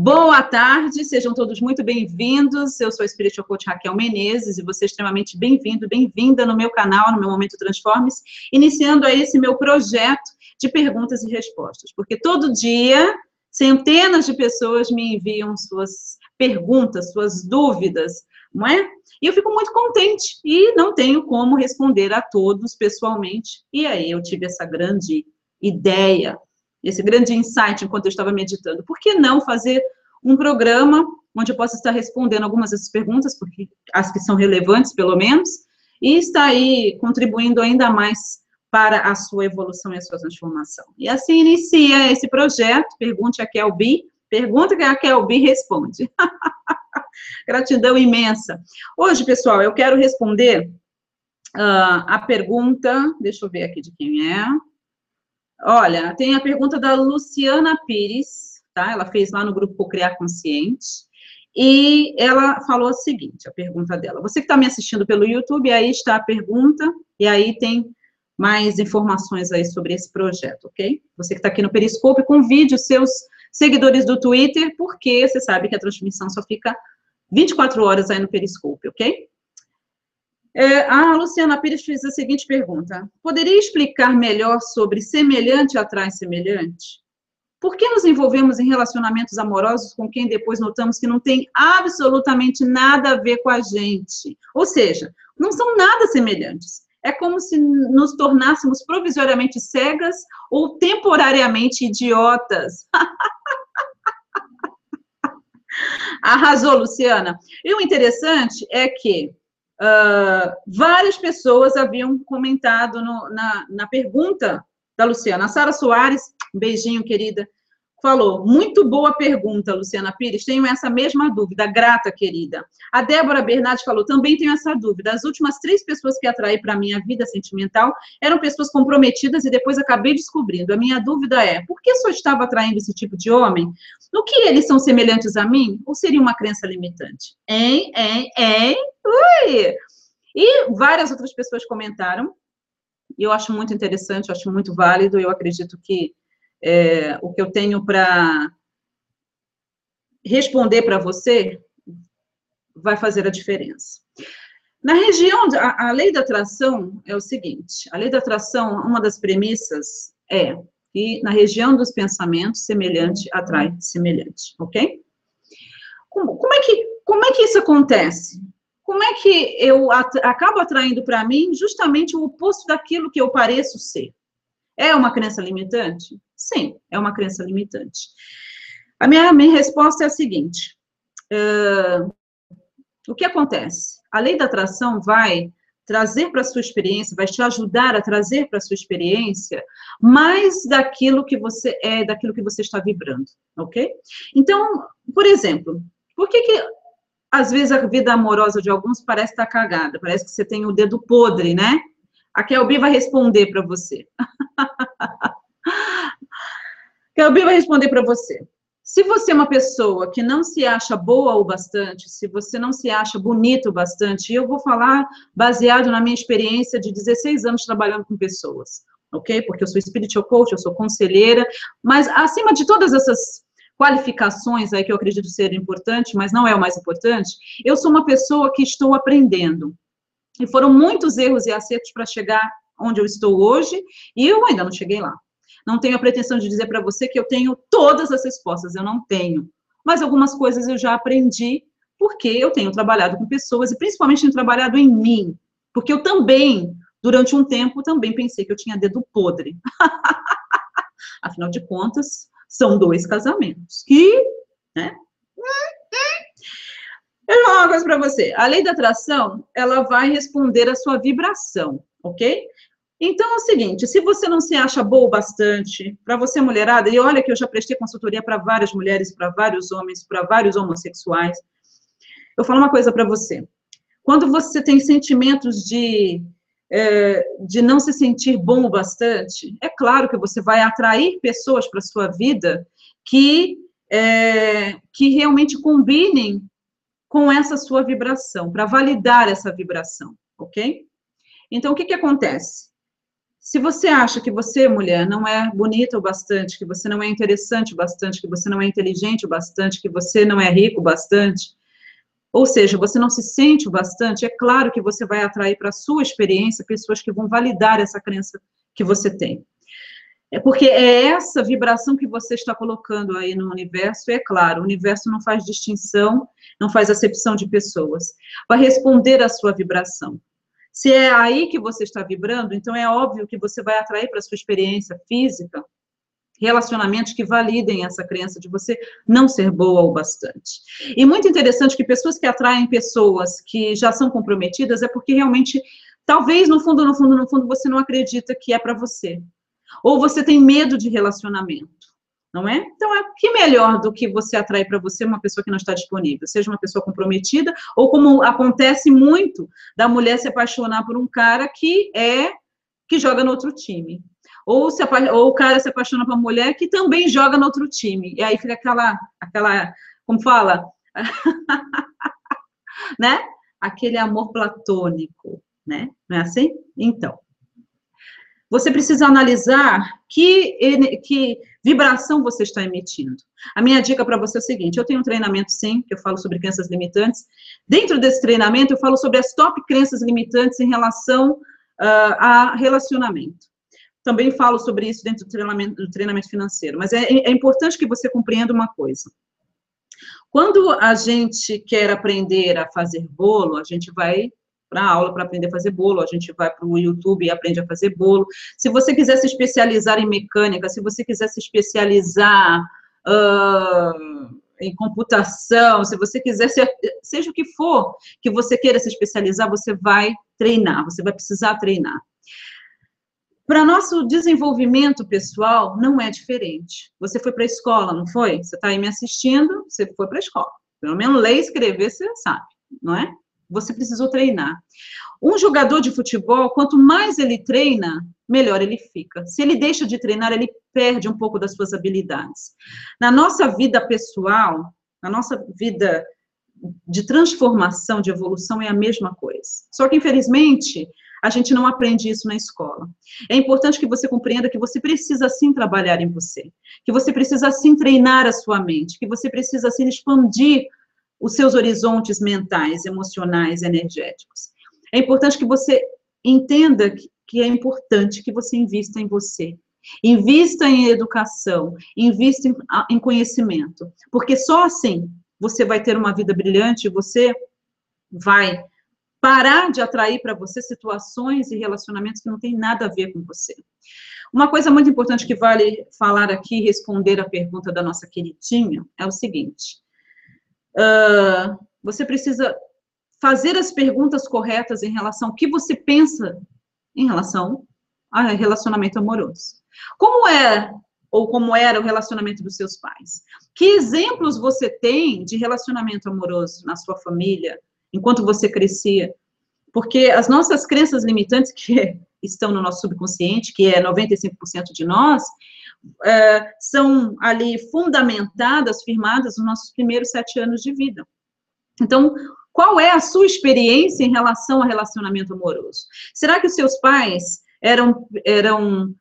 Boa tarde, sejam todos muito bem-vindos. Eu sou a Spiritual Coach Raquel Menezes e você é extremamente bem-vindo, bem-vinda no meu canal, no meu Momento Transforme-se, iniciando aí esse meu projeto de perguntas e respostas, porque todo dia centenas de pessoas me enviam suas perguntas, suas dúvidas, não é? E eu fico muito contente e não tenho como responder a todos pessoalmente. E aí eu tive essa grande ideia esse grande insight enquanto eu estava meditando. Por que não fazer um programa onde eu possa estar respondendo algumas dessas perguntas, porque as que são relevantes, pelo menos, e está aí contribuindo ainda mais para a sua evolução e a sua transformação. E assim inicia esse projeto, pergunte a Kelby, pergunta que a Kelby responde. Gratidão imensa. Hoje, pessoal, eu quero responder uh, a pergunta, deixa eu ver aqui de quem é. Olha, tem a pergunta da Luciana Pires, tá? Ela fez lá no grupo Criar Consciente. E ela falou o seguinte, a pergunta dela. Você que está me assistindo pelo YouTube, aí está a pergunta, e aí tem mais informações aí sobre esse projeto, ok? Você que está aqui no Periscope, convide os seus seguidores do Twitter, porque você sabe que a transmissão só fica 24 horas aí no Periscope, ok? É, a Luciana Pires fez a seguinte pergunta: Poderia explicar melhor sobre semelhante atrai semelhante? Por que nos envolvemos em relacionamentos amorosos com quem depois notamos que não tem absolutamente nada a ver com a gente? Ou seja, não são nada semelhantes. É como se nos tornássemos provisoriamente cegas ou temporariamente idiotas. Arrasou, Luciana. E o interessante é que Uh, várias pessoas haviam comentado no, na, na pergunta da Luciana. A Sara Soares, um beijinho, querida, falou: muito boa pergunta, Luciana Pires. Tenho essa mesma dúvida, grata, querida. A Débora Bernardi falou: também tenho essa dúvida. As últimas três pessoas que atraí para a minha vida sentimental eram pessoas comprometidas e depois acabei descobrindo. A minha dúvida é: por que só estava atraindo esse tipo de homem? No que eles são semelhantes a mim? Ou seria uma crença limitante? Hein, hein, hein? Ui! E várias outras pessoas comentaram. E eu acho muito interessante, eu acho muito válido. Eu acredito que é, o que eu tenho para responder para você vai fazer a diferença. Na região, a, a, lei da atração é o seguinte: a lei da atração, uma das premissas é que na região dos pensamentos, semelhante atrai semelhante, ok? Como, como é, que, como é que isso acontece? Como é que eu at acabo atraindo para mim justamente o oposto daquilo que eu pareço ser? É uma crença limitante? Sim, é uma crença limitante. A minha, minha resposta é a seguinte: uh, o que acontece? A lei da atração vai trazer para a sua experiência, vai te ajudar a trazer para a sua experiência mais daquilo que você é, daquilo que você está vibrando, ok? Então, por exemplo, por que que às vezes a vida amorosa de alguns parece estar cagada, parece que você tem o dedo podre, né? A Kelby vai responder para você. Kelby vai responder para você. Se você é uma pessoa que não se acha boa o bastante, se você não se acha bonito o bastante, eu vou falar baseado na minha experiência de 16 anos trabalhando com pessoas, ok? Porque eu sou spiritual coach, eu sou conselheira, mas acima de todas essas qualificações aí que eu acredito ser importante, mas não é o mais importante, eu sou uma pessoa que estou aprendendo. E foram muitos erros e acertos para chegar onde eu estou hoje, e eu ainda não cheguei lá. Não tenho a pretensão de dizer para você que eu tenho todas as respostas, eu não tenho. Mas algumas coisas eu já aprendi porque eu tenho trabalhado com pessoas e principalmente tenho trabalhado em mim, porque eu também, durante um tempo, também pensei que eu tinha dedo podre. Afinal de contas, são dois casamentos que, né? Eu vou falar uma coisa para você. A lei da atração, ela vai responder à sua vibração, ok? Então é o seguinte, se você não se acha boa bastante, para você mulherada, e olha que eu já prestei consultoria para várias mulheres, para vários homens, para vários homossexuais, eu falo uma coisa para você. Quando você tem sentimentos de, é, de não se sentir bom o bastante, é claro que você vai atrair pessoas para sua vida que, é, que realmente combinem com essa sua vibração, para validar essa vibração, ok? Então, o que, que acontece? Se você acha que você, mulher, não é bonita o bastante, que você não é interessante o bastante, que você não é inteligente o bastante, que você não é rico o bastante, ou seja, você não se sente o bastante, é claro que você vai atrair para a sua experiência pessoas que vão validar essa crença que você tem. É porque é essa vibração que você está colocando aí no universo, e é claro, o universo não faz distinção, não faz acepção de pessoas. Vai responder à sua vibração. Se é aí que você está vibrando, então é óbvio que você vai atrair para sua experiência física relacionamentos que validem essa crença de você não ser boa o bastante. E muito interessante que pessoas que atraem pessoas que já são comprometidas é porque realmente, talvez no fundo, no fundo, no fundo, você não acredita que é para você. Ou você tem medo de relacionamento não é? Então, é que melhor do que você atrair para você uma pessoa que não está disponível, seja uma pessoa comprometida, ou como acontece muito, da mulher se apaixonar por um cara que é, que joga no outro time. Ou, se, ou o cara se apaixona por uma mulher que também joga no outro time. E aí fica aquela, aquela como fala? né? Aquele amor platônico, né? Não é assim? Então, você precisa analisar que, que vibração você está emitindo. A minha dica para você é o seguinte: eu tenho um treinamento, sim, que eu falo sobre crenças limitantes. Dentro desse treinamento, eu falo sobre as top crenças limitantes em relação uh, a relacionamento. Também falo sobre isso dentro do treinamento, do treinamento financeiro. Mas é, é importante que você compreenda uma coisa. Quando a gente quer aprender a fazer bolo, a gente vai para aula para aprender a fazer bolo, a gente vai para o YouTube e aprende a fazer bolo. Se você quiser se especializar em mecânica, se você quiser se especializar uh, em computação, se você quiser, ser, seja o que for que você queira se especializar, você vai treinar, você vai precisar treinar. Para nosso desenvolvimento pessoal, não é diferente. Você foi para a escola, não foi? Você está aí me assistindo, você foi para a escola. Pelo menos ler e escrever, você sabe, não é? Você precisou treinar. Um jogador de futebol, quanto mais ele treina, melhor ele fica. Se ele deixa de treinar, ele perde um pouco das suas habilidades. Na nossa vida pessoal, na nossa vida de transformação, de evolução, é a mesma coisa. Só que, infelizmente, a gente não aprende isso na escola. É importante que você compreenda que você precisa sim trabalhar em você, que você precisa sim treinar a sua mente, que você precisa sim expandir os seus horizontes mentais, emocionais, energéticos. É importante que você entenda que é importante que você invista em você. Invista em educação, invista em, conhecimento, porque só assim você vai ter uma vida brilhante, você vai parar de atrair para você situações e relacionamentos que não têm nada a ver com você. Uma coisa muito importante que vale falar aqui, responder a pergunta da nossa queridinha, é o seguinte: uh, você precisa fazer as perguntas corretas em relação ao que você pensa em relação a relacionamento amoroso. Como é ou como era o relacionamento dos seus pais? Que exemplos você tem de relacionamento amoroso na sua família, enquanto você crescia? Porque as nossas crenças limitantes, que estão no nosso subconsciente, que é 95% de nós, é, são ali fundamentadas, firmadas nos nossos primeiros sete anos de vida. Então, qual é a sua experiência em relação ao relacionamento amoroso? Será que os seus pais eram, eram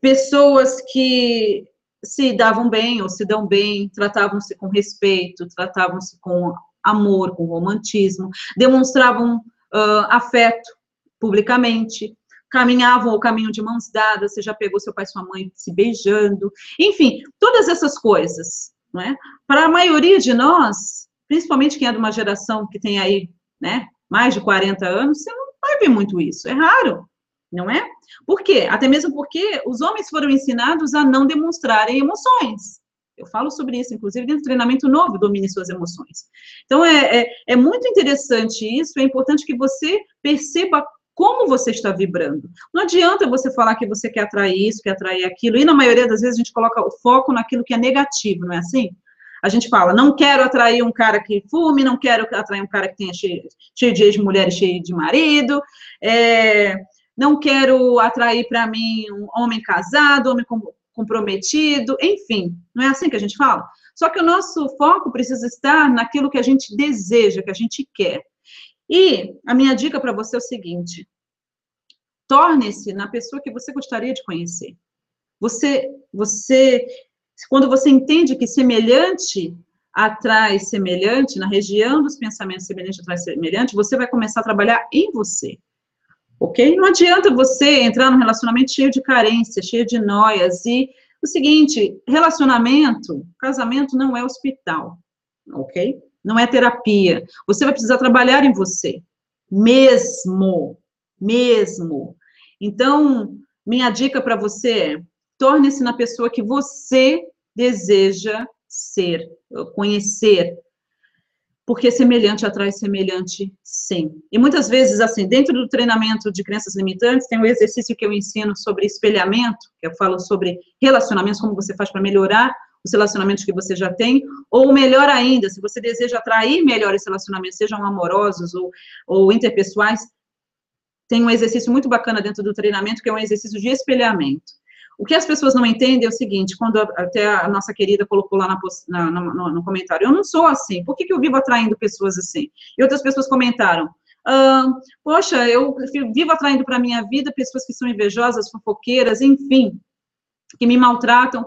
pessoas que se davam bem ou se dão bem, tratavam-se com respeito, tratavam-se com amor, com romantismo, demonstravam uh, afeto publicamente, caminhavam o caminho de mãos dadas, você já pegou seu pai e sua mãe se beijando, enfim, todas essas coisas, não é? Para a maioria de nós, principalmente quem é de uma geração que tem aí, né, mais de 40 anos, você não vai ver muito isso, é raro, não é? Por quê? Até mesmo porque os homens foram ensinados a não demonstrarem emoções. Eu falo sobre isso, inclusive, dentro do treinamento novo, domine suas emoções. Então, é, é, é muito interessante isso, é importante que você perceba como você está vibrando. Não adianta você falar que você quer atrair isso, quer atrair aquilo, e na maioria das vezes a gente coloca o foco naquilo que é negativo, não é assim? A gente fala, não quero atrair um cara que fume, não quero atrair um cara que tenha cheio, cheio de ex-mulher e cheio de marido, é, não quero atrair para mim um homem casado, homem comprometido, enfim, não é assim que a gente fala? Só que o nosso foco precisa estar naquilo que a gente deseja, que a gente quer. E a minha dica para você é o seguinte: torne-se na pessoa que você gostaria de conhecer. Você, você, quando você entende que semelhante atrai semelhante, na região dos pensamentos semelhante atrai semelhante, você vai começar a trabalhar em você. Ok? Não adianta você entrar num relacionamento cheio de carência, cheio de noias. E o seguinte: relacionamento, casamento não é hospital. Ok? Não é terapia. Você vai precisar trabalhar em você. Mesmo. Mesmo. Então, minha dica para você é: torne-se na pessoa que você deseja ser, conhecer, porque semelhante atrai semelhante, sim. E muitas vezes, assim, dentro do treinamento de crenças limitantes, tem um exercício que eu ensino sobre espelhamento, que eu falo sobre relacionamentos, como você faz para melhorar os relacionamentos que você já tem, ou melhor ainda, se você deseja atrair melhores relacionamentos, sejam amorosos ou, ou interpessoais, tem um exercício muito bacana dentro do treinamento, que é um exercício de espelhamento. O que as pessoas não entendem é o seguinte, quando até a nossa querida colocou lá na, na, no, no, comentário, eu não sou assim, por que, que eu vivo atraindo pessoas assim? E outras pessoas comentaram, ah, poxa, eu vivo atraindo para a minha vida pessoas que são invejosas, fofoqueiras, enfim, que me maltratam.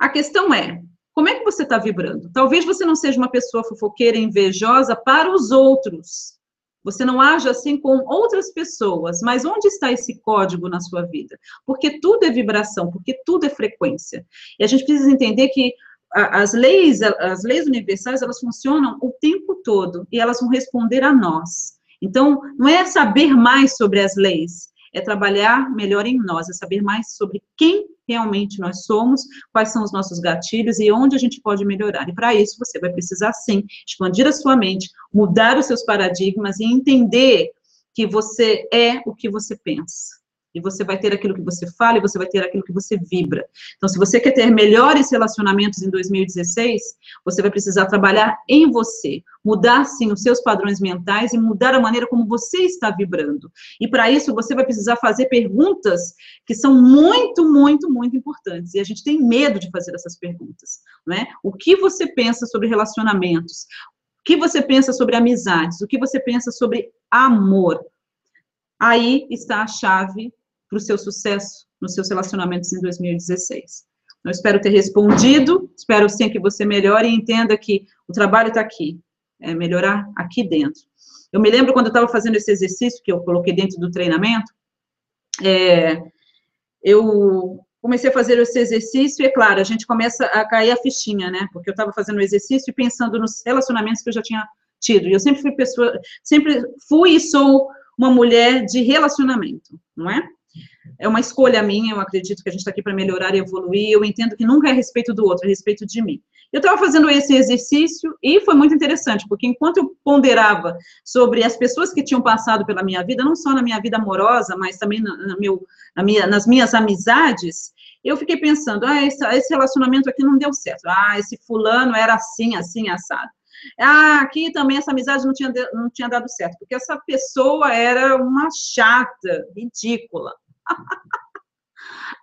A questão é, como é que você está vibrando? Talvez você não seja uma pessoa fofoqueira, invejosa para os outros, você não age assim com outras pessoas, mas onde está esse código na sua vida? Porque tudo é vibração, porque tudo é frequência. E a gente precisa entender que as leis, as leis universais, elas funcionam o tempo todo e elas vão responder a nós. Então, não é saber mais sobre as leis, é trabalhar melhor em nós, é saber mais sobre quem realmente nós somos, quais são os nossos gatilhos e onde a gente pode melhorar. E para isso você vai precisar sim expandir a sua mente, mudar os seus paradigmas e entender que você é o que você pensa. E você vai ter aquilo que você fala e você vai ter aquilo que você vibra. Então, se você quer ter melhores relacionamentos em 2016, você vai precisar trabalhar em você, mudar sim os seus padrões mentais e mudar a maneira como você está vibrando. E para isso, você vai precisar fazer perguntas que são muito, muito, muito importantes. E a gente tem medo de fazer essas perguntas, não é? O que você pensa sobre relacionamentos? O que você pensa sobre amizades? O que você pensa sobre amor? Aí está a chave para o seu sucesso nos seus relacionamentos em 2016. Eu espero ter respondido, espero sim que você melhore e entenda que o trabalho está aqui, é melhorar aqui dentro. Eu me lembro quando eu estava fazendo esse exercício que eu coloquei dentro do treinamento, é, eu comecei a fazer esse exercício e, é claro, a gente começa a cair a fichinha, né? Porque eu estava fazendo o exercício e pensando nos relacionamentos que eu já tinha tido. E eu sempre fui pessoa, sempre fui e sou uma mulher de relacionamento, não é? É uma escolha minha, eu acredito que a gente está aqui para melhorar e evoluir, eu entendo que nunca é a respeito do outro, é a respeito de mim. Eu estava fazendo esse exercício e foi muito interessante, porque enquanto eu ponderava sobre as pessoas que tinham passado pela minha vida, não só na minha vida amorosa, mas também na, na meu, na minha, nas minhas amizades, eu fiquei pensando, ah, esse, esse relacionamento aqui não deu certo, ah, esse fulano era assim, assim, assado. Ah, aqui também essa amizade não tinha, não tinha dado certo, porque essa pessoa era uma chata, ridícula.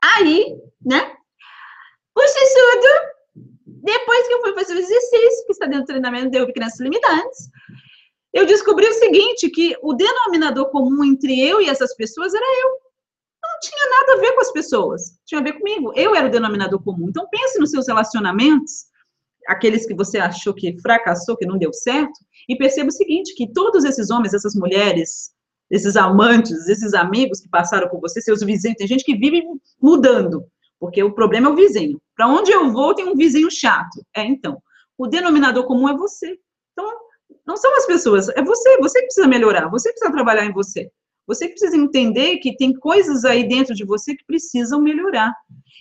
Aí, né? O Xixudo, depois que eu fui fazer o exercício, que está dentro do treinamento de crianças limitantes, eu descobri o seguinte, que o denominador comum entre eu e essas pessoas era eu. Não tinha nada a ver com as pessoas, tinha a ver comigo. Eu era o denominador comum. Então, pense nos seus relacionamentos, aqueles que você achou que fracassou, que não deu certo, e perceba o seguinte, que todos esses homens, essas mulheres, esses amantes, esses amigos que passaram por você, seus vizinhos, tem gente que vive mudando, porque o problema é o vizinho. Para onde eu vou, tem um vizinho chato. É, então, o denominador comum é você. Então, não são as pessoas, é você, você que precisa melhorar, você precisa trabalhar em você. Você precisa entender que tem coisas aí dentro de você que precisam melhorar.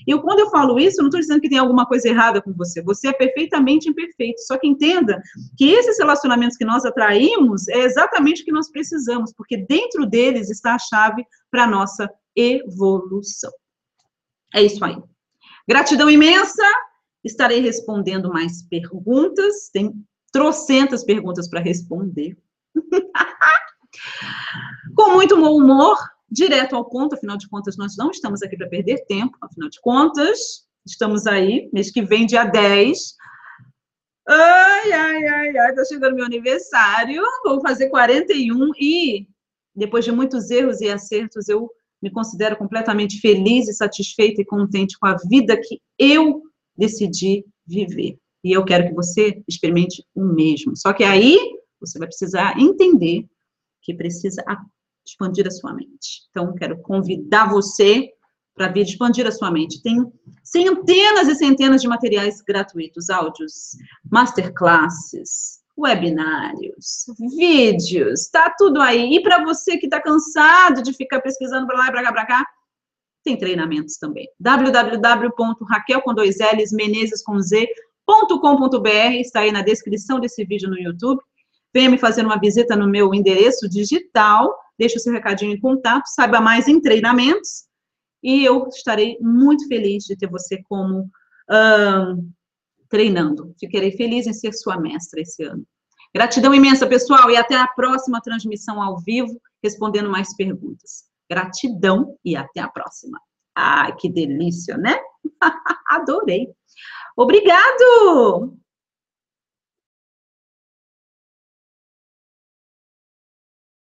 E quando eu falo isso, eu não estou dizendo que tem alguma coisa errada com você. Você é perfeitamente imperfeito. Só que entenda que esses relacionamentos que nós atraímos é exatamente o que nós precisamos, porque dentro deles está a chave para a nossa evolução. É isso aí. Gratidão imensa. Estarei respondendo mais perguntas. Tem trocentas perguntas para responder. Muito bom humor, direto ao ponto, afinal de contas, nós não estamos aqui para perder tempo, afinal de contas, estamos aí, mês que vem, dia 10. Ai, ai, ai, ai, tá chegando meu aniversário, vou fazer 41 e depois de muitos erros e acertos, eu me considero completamente feliz e satisfeita e contente com a vida que eu decidi viver. E eu quero que você experimente o mesmo. Só que aí você vai precisar entender que precisa expandir a sua mente. Então, quero convidar você para vir expandir a sua mente. Tem centenas e centenas de materiais gratuitos, áudios, masterclasses, webinários, vídeos, tá tudo aí. E para você que está cansado de ficar pesquisando para lá e para cá, para cá, tem treinamentos também. www.raquel com dois L's, Menezes com Z.com.br, está aí na descrição desse vídeo no YouTube. Venha me fazer uma visita no meu endereço digital, deixe o seu recadinho em contato, saiba mais em treinamentos, e eu estarei muito feliz de ter você como treinando. Ficarei feliz em ser sua mestra esse ano. Gratidão imensa, pessoal, e até a próxima transmissão ao vivo, respondendo mais perguntas. Gratidão e até a próxima. Ai, que delícia, né? Adorei. Obrigado!